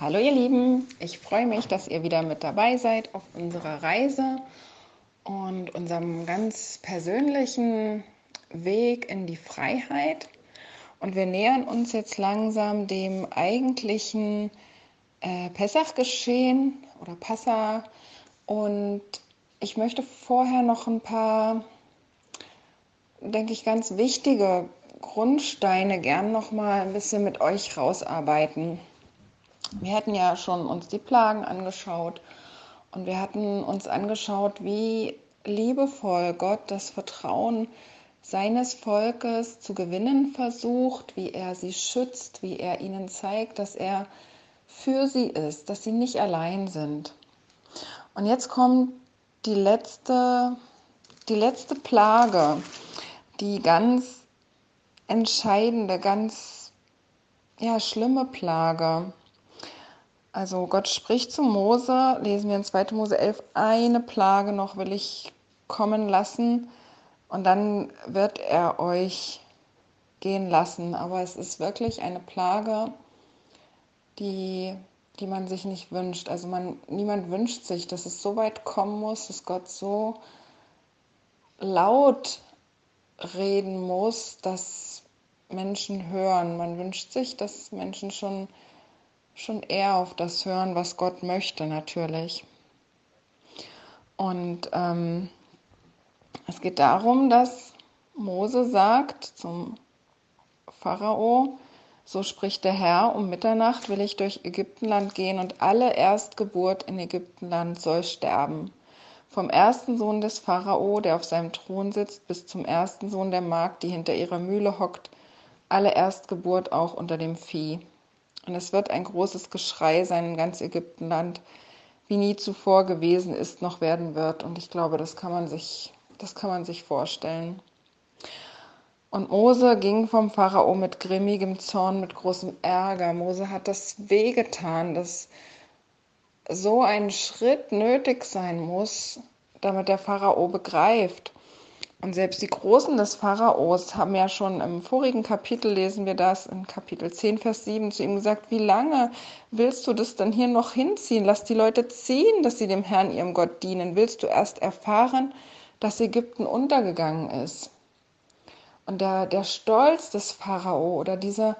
Hallo ihr Lieben, ich freue mich, dass ihr wieder mit dabei seid auf unserer Reise und unserem ganz persönlichen Weg in die Freiheit. Und wir nähern uns jetzt langsam dem eigentlichen äh, Pessach-Geschehen oder Passa. Und ich möchte vorher noch ein paar, denke ich, ganz wichtige Grundsteine gern noch mal ein bisschen mit euch rausarbeiten. Wir hatten ja schon uns die Plagen angeschaut und wir hatten uns angeschaut, wie liebevoll Gott das Vertrauen seines Volkes zu gewinnen versucht, wie er sie schützt, wie er ihnen zeigt, dass er für sie ist, dass sie nicht allein sind. Und jetzt kommt die letzte, die letzte Plage, die ganz entscheidende, ganz ja, schlimme Plage. Also Gott spricht zu Mose, lesen wir in 2. Mose 11, eine Plage noch will ich kommen lassen und dann wird er euch gehen lassen. Aber es ist wirklich eine Plage, die, die man sich nicht wünscht. Also man, niemand wünscht sich, dass es so weit kommen muss, dass Gott so laut reden muss, dass Menschen hören. Man wünscht sich, dass Menschen schon schon eher auf das hören, was Gott möchte, natürlich. Und ähm, es geht darum, dass Mose sagt zum Pharao, so spricht der Herr, um Mitternacht will ich durch Ägyptenland gehen und alle Erstgeburt in Ägyptenland soll sterben. Vom ersten Sohn des Pharao, der auf seinem Thron sitzt, bis zum ersten Sohn der Magd, die hinter ihrer Mühle hockt, alle Erstgeburt auch unter dem Vieh. Und es wird ein großes Geschrei sein in ganz Ägyptenland, wie nie zuvor gewesen ist, noch werden wird. Und ich glaube, das kann man sich, das kann man sich vorstellen. Und Mose ging vom Pharao mit grimmigem Zorn, mit großem Ärger. Mose hat das wehgetan, dass so ein Schritt nötig sein muss, damit der Pharao begreift, und selbst die Großen des Pharaos haben ja schon im vorigen Kapitel, lesen wir das, in Kapitel 10, Vers 7, zu ihm gesagt, wie lange willst du das denn hier noch hinziehen? Lass die Leute ziehen, dass sie dem Herrn, ihrem Gott, dienen. Willst du erst erfahren, dass Ägypten untergegangen ist? Und der, der Stolz des Pharao oder dieser,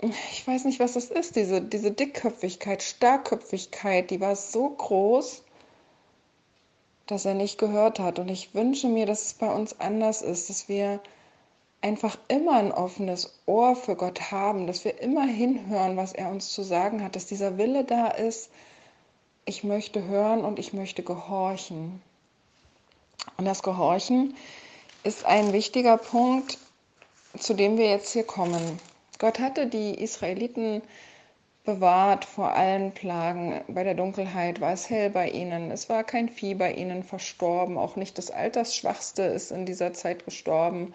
ich weiß nicht, was das ist, diese, diese Dickköpfigkeit, Starkköpfigkeit, die war so groß, dass er nicht gehört hat. Und ich wünsche mir, dass es bei uns anders ist, dass wir einfach immer ein offenes Ohr für Gott haben, dass wir immer hinhören, was er uns zu sagen hat, dass dieser Wille da ist, ich möchte hören und ich möchte gehorchen. Und das Gehorchen ist ein wichtiger Punkt, zu dem wir jetzt hier kommen. Gott hatte die Israeliten bewahrt vor allen Plagen. Bei der Dunkelheit war es hell bei ihnen. Es war kein Vieh bei ihnen verstorben. Auch nicht das Altersschwachste ist in dieser Zeit gestorben.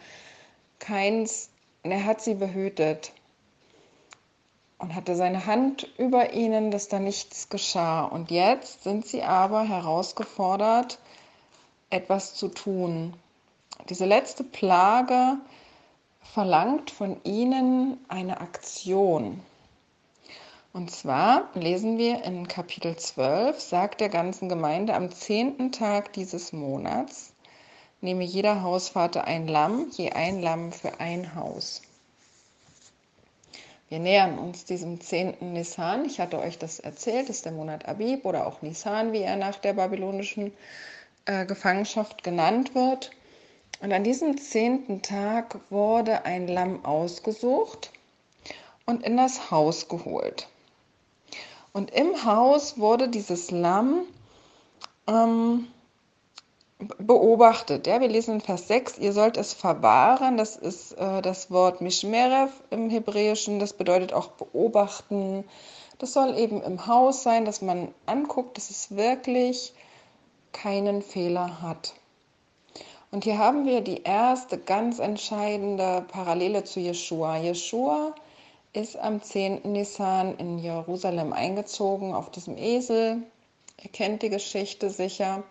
Keins. Er hat sie behütet und hatte seine Hand über ihnen, dass da nichts geschah. Und jetzt sind sie aber herausgefordert, etwas zu tun. Diese letzte Plage verlangt von ihnen eine Aktion. Und zwar lesen wir in Kapitel 12, sagt der ganzen Gemeinde, am zehnten Tag dieses Monats nehme jeder Hausvater ein Lamm, je ein Lamm für ein Haus. Wir nähern uns diesem zehnten Nisan. Ich hatte euch das erzählt, das ist der Monat Abib oder auch Nisan, wie er nach der babylonischen äh, Gefangenschaft genannt wird. Und an diesem zehnten Tag wurde ein Lamm ausgesucht und in das Haus geholt. Und im Haus wurde dieses Lamm ähm, beobachtet. Ja, wir lesen in Vers 6, ihr sollt es verwahren. Das ist äh, das Wort Mishmerev im Hebräischen. Das bedeutet auch beobachten. Das soll eben im Haus sein, dass man anguckt, dass es wirklich keinen Fehler hat. Und hier haben wir die erste ganz entscheidende Parallele zu Jeshua. Jeshua ist am 10. Nisan in Jerusalem eingezogen auf diesem Esel. Ihr kennt die Geschichte sicher.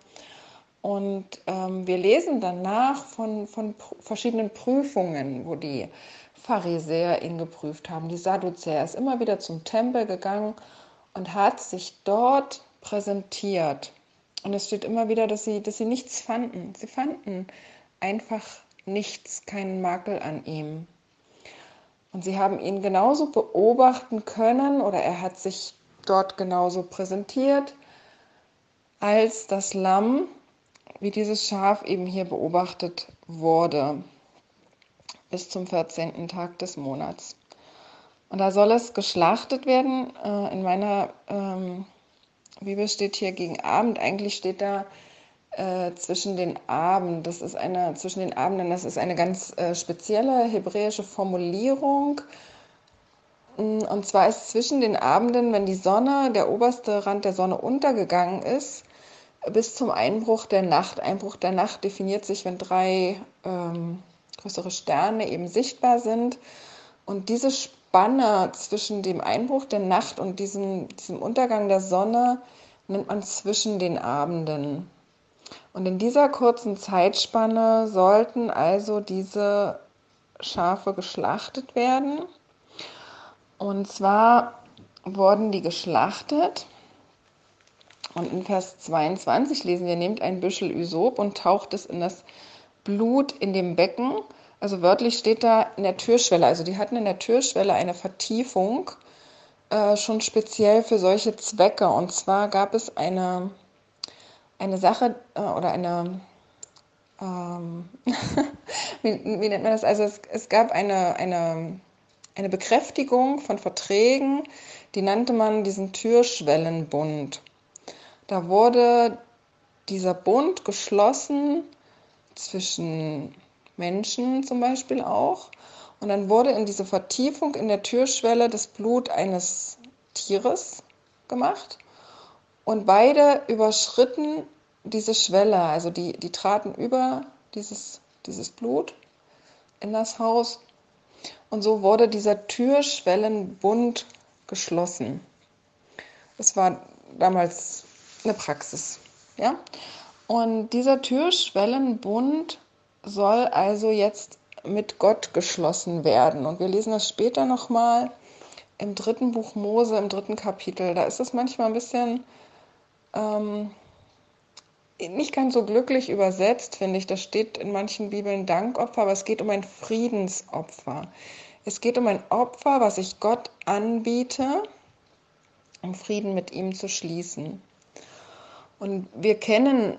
Und ähm, wir lesen danach von, von verschiedenen Prüfungen, wo die Pharisäer ihn geprüft haben, die Sadduzäer. Er ist immer wieder zum Tempel gegangen und hat sich dort präsentiert. Und es steht immer wieder, dass sie, dass sie nichts fanden. Sie fanden einfach nichts, keinen Makel an ihm. Und sie haben ihn genauso beobachten können oder er hat sich dort genauso präsentiert als das Lamm, wie dieses Schaf eben hier beobachtet wurde, bis zum 14. Tag des Monats. Und da soll es geschlachtet werden. Äh, in meiner ähm, Bibel steht hier gegen Abend. Eigentlich steht da äh, zwischen den Abend. Das ist eine zwischen den Abenden. Das ist eine ganz äh, spezielle hebräische Formulierung. Mm, und zwar ist zwischen den Abenden, wenn die Sonne, der oberste Rand der Sonne untergegangen ist, bis zum Einbruch der Nacht. Einbruch der Nacht definiert sich, wenn drei ähm, größere Sterne eben sichtbar sind. Und diese Spanne zwischen dem Einbruch der Nacht und diesem, diesem Untergang der Sonne nennt man zwischen den Abenden. Und in dieser kurzen Zeitspanne sollten also diese Schafe geschlachtet werden. Und zwar wurden die geschlachtet. Und in Vers 22 lesen wir, nehmt ein Büschel Ysop und taucht es in das Blut in dem Becken also wörtlich steht da in der Türschwelle. Also die hatten in der Türschwelle eine Vertiefung äh, schon speziell für solche Zwecke. Und zwar gab es eine, eine Sache äh, oder eine, ähm, wie, wie, nennt man das? Also es, es gab eine, eine, eine Bekräftigung von Verträgen, die nannte man diesen Türschwellenbund. Da wurde dieser Bund geschlossen zwischen Menschen zum Beispiel auch. Und dann wurde in diese Vertiefung in der Türschwelle das Blut eines Tieres gemacht. Und beide überschritten diese Schwelle, also die, die traten über dieses, dieses Blut in das Haus. Und so wurde dieser Türschwellenbund geschlossen. Das war damals eine Praxis. Ja? Und dieser Türschwellenbund soll also jetzt mit Gott geschlossen werden. Und wir lesen das später nochmal im dritten Buch Mose, im dritten Kapitel. Da ist es manchmal ein bisschen ähm, nicht ganz so glücklich übersetzt, finde ich. Da steht in manchen Bibeln Dankopfer, aber es geht um ein Friedensopfer. Es geht um ein Opfer, was ich Gott anbiete, um Frieden mit ihm zu schließen. Und wir kennen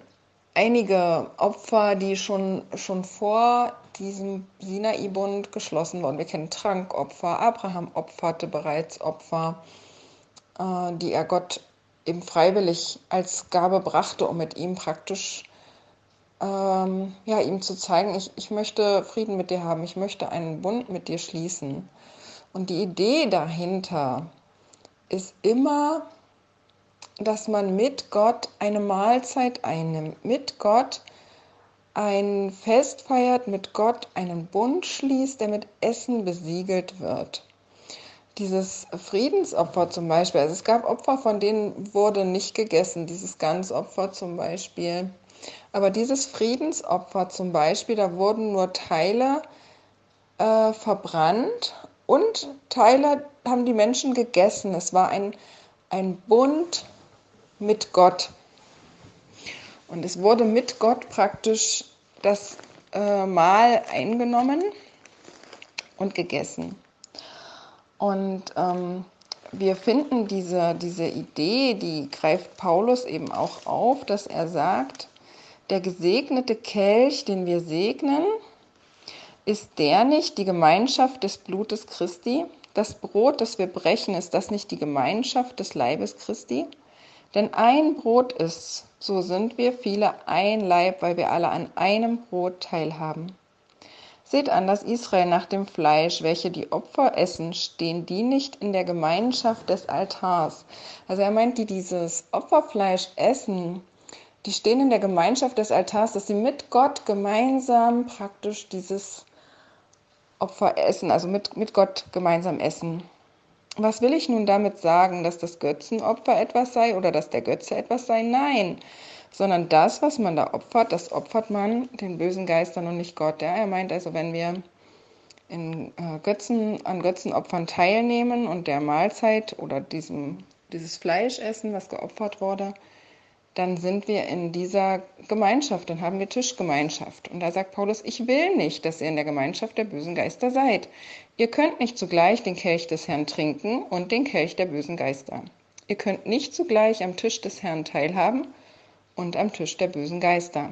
einige Opfer, die schon, schon vor diesem Sinai-Bund geschlossen wurden. Wir kennen Trankopfer, Abraham opferte bereits Opfer, äh, die er Gott eben freiwillig als Gabe brachte, um mit ihm praktisch ähm, ja, ihm zu zeigen, ich, ich möchte Frieden mit dir haben, ich möchte einen Bund mit dir schließen. Und die Idee dahinter ist immer, dass man mit Gott eine Mahlzeit einnimmt, mit Gott ein Fest feiert, mit Gott einen Bund schließt, der mit Essen besiegelt wird. Dieses Friedensopfer zum Beispiel, also es gab Opfer, von denen wurde nicht gegessen, dieses Ganzopfer zum Beispiel. Aber dieses Friedensopfer zum Beispiel, da wurden nur Teile äh, verbrannt und Teile haben die Menschen gegessen. Es war ein, ein Bund mit Gott. Und es wurde mit Gott praktisch das äh, Mahl eingenommen und gegessen. Und ähm, wir finden diese, diese Idee, die greift Paulus eben auch auf, dass er sagt, der gesegnete Kelch, den wir segnen, ist der nicht die Gemeinschaft des Blutes Christi? Das Brot, das wir brechen, ist das nicht die Gemeinschaft des Leibes Christi? Denn ein Brot ist, so sind wir viele ein Leib, weil wir alle an einem Brot teilhaben. Seht an, dass Israel nach dem Fleisch, welche die Opfer essen, stehen die nicht in der Gemeinschaft des Altars. Also er meint, die dieses Opferfleisch essen, die stehen in der Gemeinschaft des Altars, dass sie mit Gott gemeinsam praktisch dieses Opfer essen, also mit, mit Gott gemeinsam essen. Was will ich nun damit sagen, dass das Götzenopfer etwas sei oder dass der Götze etwas sei? Nein, sondern das, was man da opfert, das opfert man den bösen Geistern und nicht Gott. Ja? Er meint also, wenn wir in äh, Götzen, an Götzenopfern teilnehmen und der Mahlzeit oder diesem, dieses Fleisch essen, was geopfert wurde, dann sind wir in dieser Gemeinschaft, dann haben wir Tischgemeinschaft. Und da sagt Paulus, ich will nicht, dass ihr in der Gemeinschaft der bösen Geister seid. Ihr könnt nicht zugleich den Kelch des Herrn trinken und den Kelch der bösen Geister. Ihr könnt nicht zugleich am Tisch des Herrn teilhaben und am Tisch der bösen Geister.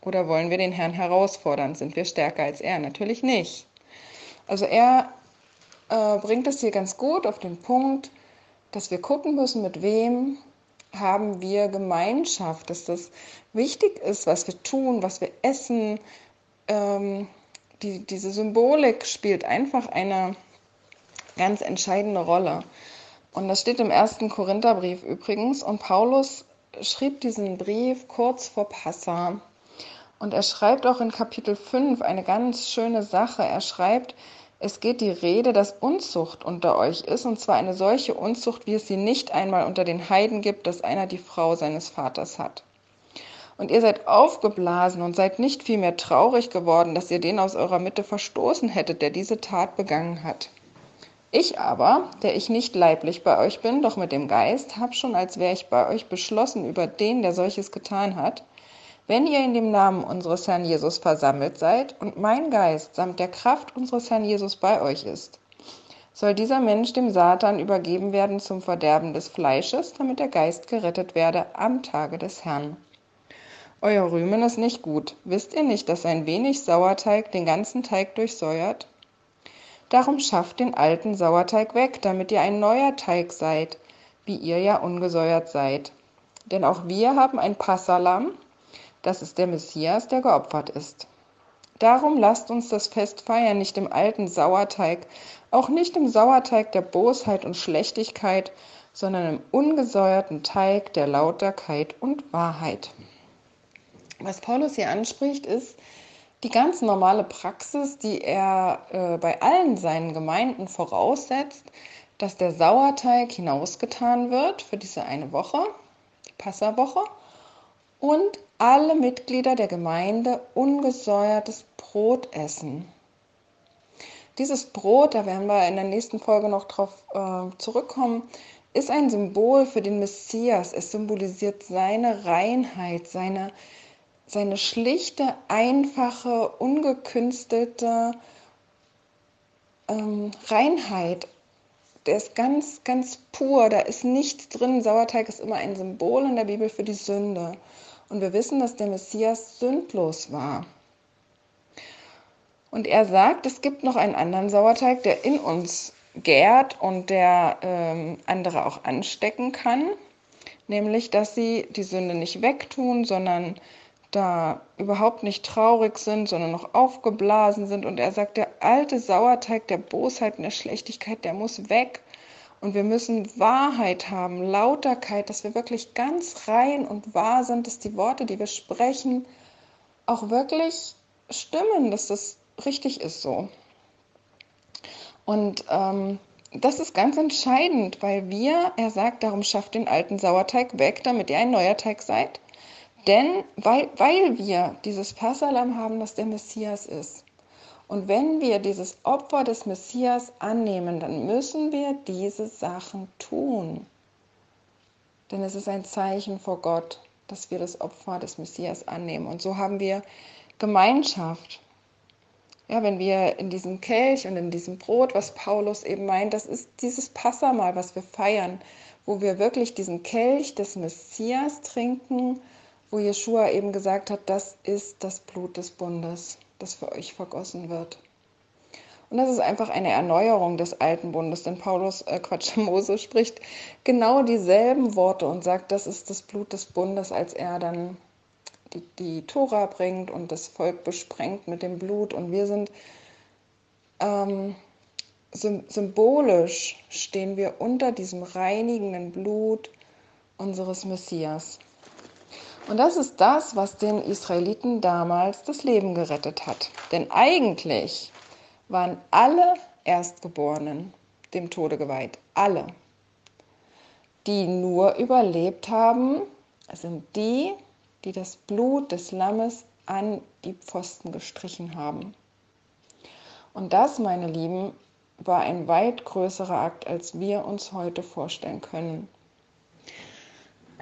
Oder wollen wir den Herrn herausfordern? Sind wir stärker als er? Natürlich nicht. Also er äh, bringt es hier ganz gut auf den Punkt, dass wir gucken müssen, mit wem haben wir Gemeinschaft, dass das wichtig ist, was wir tun, was wir essen. Ähm, die, diese Symbolik spielt einfach eine ganz entscheidende Rolle. Und das steht im ersten Korintherbrief übrigens. Und Paulus schrieb diesen Brief kurz vor Passa. Und er schreibt auch in Kapitel 5 eine ganz schöne Sache. Er schreibt, es geht die Rede, dass Unzucht unter euch ist, und zwar eine solche Unzucht, wie es sie nicht einmal unter den Heiden gibt, dass einer die Frau seines Vaters hat. Und ihr seid aufgeblasen und seid nicht vielmehr traurig geworden, dass ihr den aus eurer Mitte verstoßen hättet, der diese Tat begangen hat. Ich aber, der ich nicht leiblich bei euch bin, doch mit dem Geist, hab schon, als wäre ich bei euch beschlossen über den, der solches getan hat, wenn ihr in dem Namen unseres Herrn Jesus versammelt seid und mein Geist samt der Kraft unseres Herrn Jesus bei euch ist, soll dieser Mensch dem Satan übergeben werden zum Verderben des Fleisches, damit der Geist gerettet werde am Tage des Herrn. Euer Rühmen ist nicht gut. Wisst ihr nicht, dass ein wenig Sauerteig den ganzen Teig durchsäuert? Darum schafft den alten Sauerteig weg, damit ihr ein neuer Teig seid, wie ihr ja ungesäuert seid. Denn auch wir haben ein Passalam, das ist der Messias, der geopfert ist. Darum lasst uns das Fest feiern, nicht im alten Sauerteig, auch nicht im Sauerteig der Bosheit und Schlechtigkeit, sondern im ungesäuerten Teig der Lauterkeit und Wahrheit. Was Paulus hier anspricht, ist die ganz normale Praxis, die er äh, bei allen seinen Gemeinden voraussetzt, dass der Sauerteig hinausgetan wird für diese eine Woche, die Passawoche, und alle Mitglieder der Gemeinde ungesäuertes Brot essen. Dieses Brot, da werden wir in der nächsten Folge noch drauf äh, zurückkommen, ist ein Symbol für den Messias. Es symbolisiert seine Reinheit, seine, seine schlichte, einfache, ungekünstelte ähm, Reinheit. Der ist ganz, ganz pur, da ist nichts drin. Sauerteig ist immer ein Symbol in der Bibel für die Sünde. Und wir wissen, dass der Messias sündlos war. Und er sagt, es gibt noch einen anderen Sauerteig, der in uns gärt und der ähm, andere auch anstecken kann. Nämlich, dass sie die Sünde nicht wegtun, sondern da überhaupt nicht traurig sind, sondern noch aufgeblasen sind. Und er sagt, der alte Sauerteig der Bosheit und der Schlechtigkeit, der muss weg. Und wir müssen Wahrheit haben, Lauterkeit, dass wir wirklich ganz rein und wahr sind, dass die Worte, die wir sprechen, auch wirklich stimmen, dass das richtig ist so. Und ähm, das ist ganz entscheidend, weil wir, er sagt, darum schafft den alten Sauerteig weg, damit ihr ein neuer Teig seid. Denn weil, weil wir dieses Passalam haben, das der Messias ist, und wenn wir dieses Opfer des Messias annehmen, dann müssen wir diese Sachen tun. Denn es ist ein Zeichen vor Gott, dass wir das Opfer des Messias annehmen. Und so haben wir Gemeinschaft. Ja, wenn wir in diesem Kelch und in diesem Brot, was Paulus eben meint, das ist dieses Passamal, was wir feiern, wo wir wirklich diesen Kelch des Messias trinken, wo Jeshua eben gesagt hat, das ist das Blut des Bundes das für euch vergossen wird. Und das ist einfach eine Erneuerung des alten Bundes, denn Paulus, äh Quatsch, Mose spricht genau dieselben Worte und sagt, das ist das Blut des Bundes, als er dann die, die Tora bringt und das Volk besprengt mit dem Blut. Und wir sind ähm, symbolisch, stehen wir unter diesem reinigenden Blut unseres Messias. Und das ist das, was den Israeliten damals das Leben gerettet hat. Denn eigentlich waren alle Erstgeborenen dem Tode geweiht. Alle. Die nur überlebt haben, sind die, die das Blut des Lammes an die Pfosten gestrichen haben. Und das, meine Lieben, war ein weit größerer Akt, als wir uns heute vorstellen können.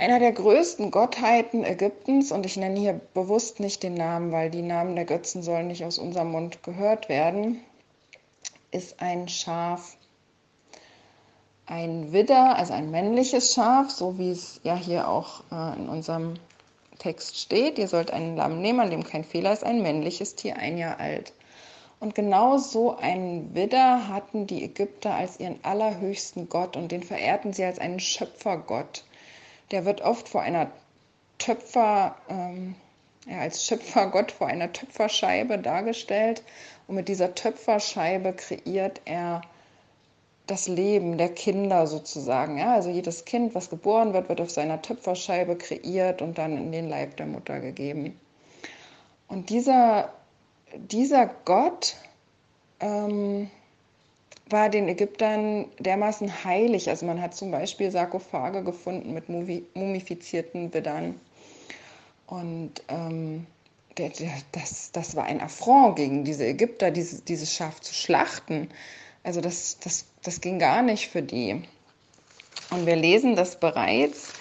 Einer der größten Gottheiten Ägyptens, und ich nenne hier bewusst nicht den Namen, weil die Namen der Götzen sollen nicht aus unserem Mund gehört werden, ist ein Schaf. Ein Widder, also ein männliches Schaf, so wie es ja hier auch äh, in unserem Text steht. Ihr sollt einen Lamm nehmen, an dem kein Fehler ist, ein männliches Tier, ein Jahr alt. Und genau so einen Widder hatten die Ägypter als ihren allerhöchsten Gott und den verehrten sie als einen Schöpfergott. Der wird oft vor einer Töpfer, ähm, ja, als Schöpfergott vor einer Töpferscheibe dargestellt. Und mit dieser Töpferscheibe kreiert er das Leben der Kinder sozusagen. Ja? Also jedes Kind, was geboren wird, wird auf seiner Töpferscheibe kreiert und dann in den Leib der Mutter gegeben. Und dieser dieser Gott ähm, war den Ägyptern dermaßen heilig. Also man hat zum Beispiel Sarkophage gefunden mit mumifizierten Widdern. Und ähm, das, das war ein Affront gegen diese Ägypter, diese, dieses Schaf zu schlachten. Also das, das, das ging gar nicht für die. Und wir lesen das bereits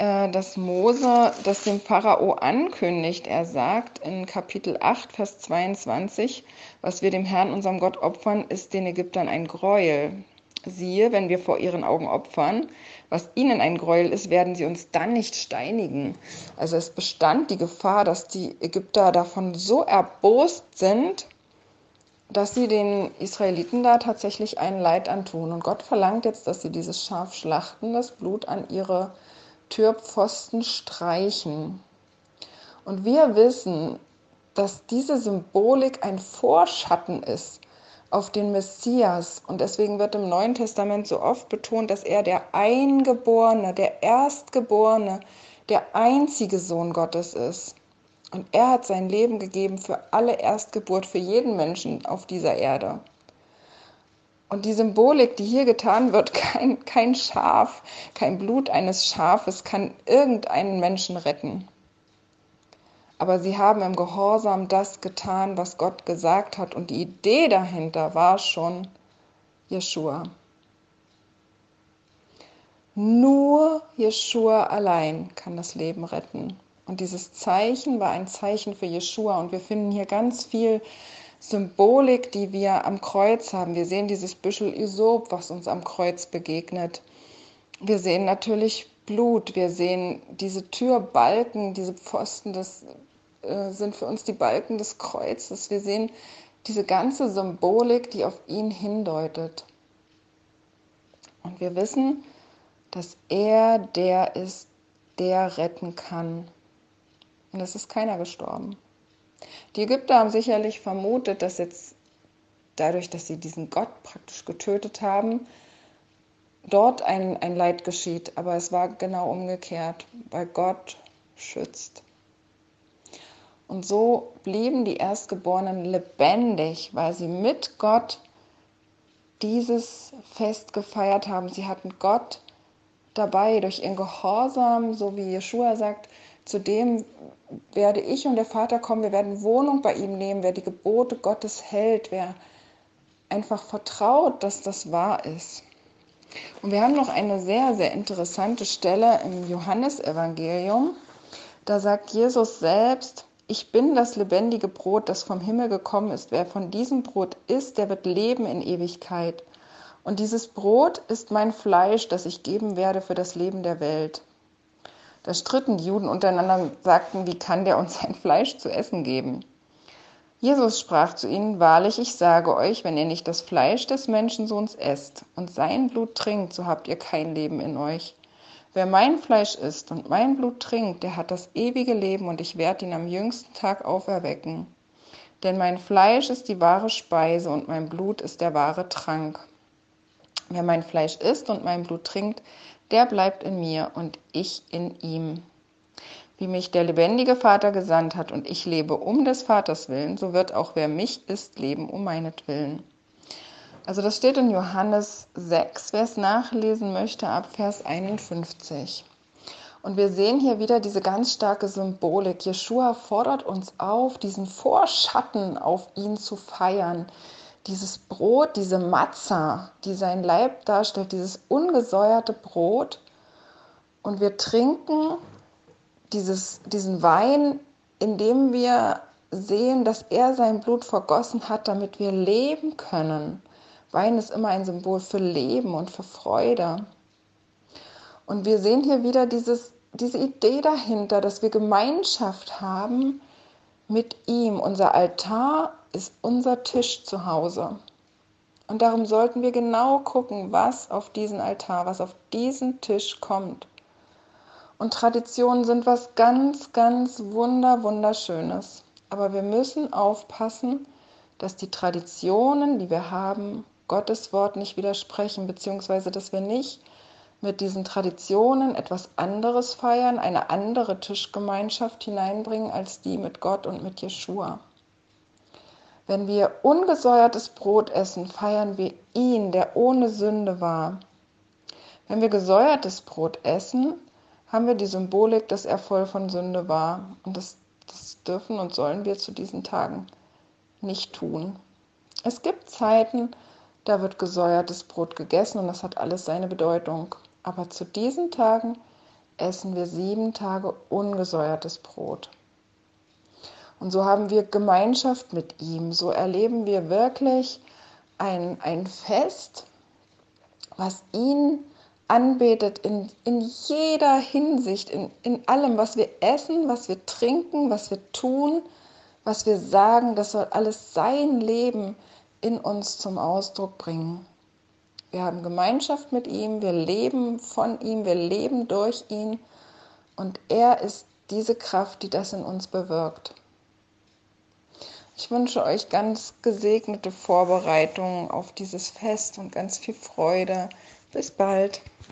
dass Mose das dem Pharao ankündigt. Er sagt in Kapitel 8, Vers 22, was wir dem Herrn, unserem Gott, opfern, ist den Ägyptern ein Gräuel. Siehe, wenn wir vor ihren Augen opfern, was ihnen ein Gräuel ist, werden sie uns dann nicht steinigen. Also es bestand die Gefahr, dass die Ägypter davon so erbost sind, dass sie den Israeliten da tatsächlich ein Leid antun. Und Gott verlangt jetzt, dass sie dieses Schaf schlachten, das Blut an ihre Türpfosten streichen. Und wir wissen, dass diese Symbolik ein Vorschatten ist auf den Messias. Und deswegen wird im Neuen Testament so oft betont, dass er der Eingeborene, der Erstgeborene, der einzige Sohn Gottes ist. Und er hat sein Leben gegeben für alle Erstgeburt, für jeden Menschen auf dieser Erde. Und die Symbolik, die hier getan wird, kein, kein Schaf, kein Blut eines Schafes kann irgendeinen Menschen retten. Aber sie haben im Gehorsam das getan, was Gott gesagt hat. Und die Idee dahinter war schon Jeshua. Nur Jeshua allein kann das Leben retten. Und dieses Zeichen war ein Zeichen für Jeshua. Und wir finden hier ganz viel Symbolik, die wir am Kreuz haben. Wir sehen dieses Büschel Isop, was uns am Kreuz begegnet. Wir sehen natürlich Blut, wir sehen diese Türbalken, diese Pfosten, das äh, sind für uns die Balken des Kreuzes. Wir sehen diese ganze Symbolik, die auf ihn hindeutet. Und wir wissen, dass er der ist, der retten kann. Und es ist keiner gestorben. Die Ägypter haben sicherlich vermutet, dass jetzt dadurch, dass sie diesen Gott praktisch getötet haben, dort ein, ein Leid geschieht. Aber es war genau umgekehrt, weil Gott schützt. Und so blieben die Erstgeborenen lebendig, weil sie mit Gott dieses Fest gefeiert haben. Sie hatten Gott dabei durch ihren Gehorsam, so wie Jeshua sagt, Zudem werde ich und der Vater kommen, wir werden Wohnung bei ihm nehmen, wer die Gebote Gottes hält, wer einfach vertraut, dass das wahr ist. Und wir haben noch eine sehr, sehr interessante Stelle im Johannesevangelium. Da sagt Jesus selbst, ich bin das lebendige Brot, das vom Himmel gekommen ist. Wer von diesem Brot isst, der wird leben in Ewigkeit. Und dieses Brot ist mein Fleisch, das ich geben werde für das Leben der Welt. Da stritten die Juden untereinander und sagten, wie kann der uns sein Fleisch zu essen geben? Jesus sprach zu ihnen, wahrlich, ich sage euch, wenn ihr nicht das Fleisch des Menschensohns esst und sein Blut trinkt, so habt ihr kein Leben in euch. Wer mein Fleisch isst und mein Blut trinkt, der hat das ewige Leben und ich werde ihn am jüngsten Tag auferwecken. Denn mein Fleisch ist die wahre Speise und mein Blut ist der wahre Trank. Wer mein Fleisch isst und mein Blut trinkt, der bleibt in mir und ich in ihm. Wie mich der lebendige Vater gesandt hat und ich lebe um des Vaters willen, so wird auch wer mich ist, leben um meinetwillen. Also das steht in Johannes 6, wer es nachlesen möchte, ab Vers 51. Und wir sehen hier wieder diese ganz starke Symbolik. Jeshua fordert uns auf, diesen Vorschatten auf ihn zu feiern, dieses Brot, diese Matza, die sein Leib darstellt, dieses ungesäuerte Brot. Und wir trinken dieses, diesen Wein, indem wir sehen, dass er sein Blut vergossen hat, damit wir leben können. Wein ist immer ein Symbol für Leben und für Freude. Und wir sehen hier wieder dieses, diese Idee dahinter, dass wir Gemeinschaft haben mit ihm. Unser Altar ist unser Tisch zu Hause. Und darum sollten wir genau gucken, was auf diesen Altar, was auf diesen Tisch kommt. Und Traditionen sind was ganz, ganz wunder, wunderschönes. Aber wir müssen aufpassen, dass die Traditionen, die wir haben, Gottes Wort nicht widersprechen, beziehungsweise dass wir nicht mit diesen Traditionen etwas anderes feiern, eine andere Tischgemeinschaft hineinbringen als die mit Gott und mit Jeshua. Wenn wir ungesäuertes Brot essen, feiern wir ihn, der ohne Sünde war. Wenn wir gesäuertes Brot essen, haben wir die Symbolik, dass er voll von Sünde war. Und das, das dürfen und sollen wir zu diesen Tagen nicht tun. Es gibt Zeiten, da wird gesäuertes Brot gegessen und das hat alles seine Bedeutung. Aber zu diesen Tagen essen wir sieben Tage ungesäuertes Brot. Und so haben wir Gemeinschaft mit ihm. So erleben wir wirklich ein, ein Fest, was ihn anbetet in, in jeder Hinsicht, in, in allem, was wir essen, was wir trinken, was wir tun, was wir sagen, das soll alles sein Leben in uns zum Ausdruck bringen. Wir haben Gemeinschaft mit ihm, wir leben von ihm, wir leben durch ihn und er ist diese Kraft, die das in uns bewirkt. Ich wünsche euch ganz gesegnete Vorbereitungen auf dieses Fest und ganz viel Freude. Bis bald.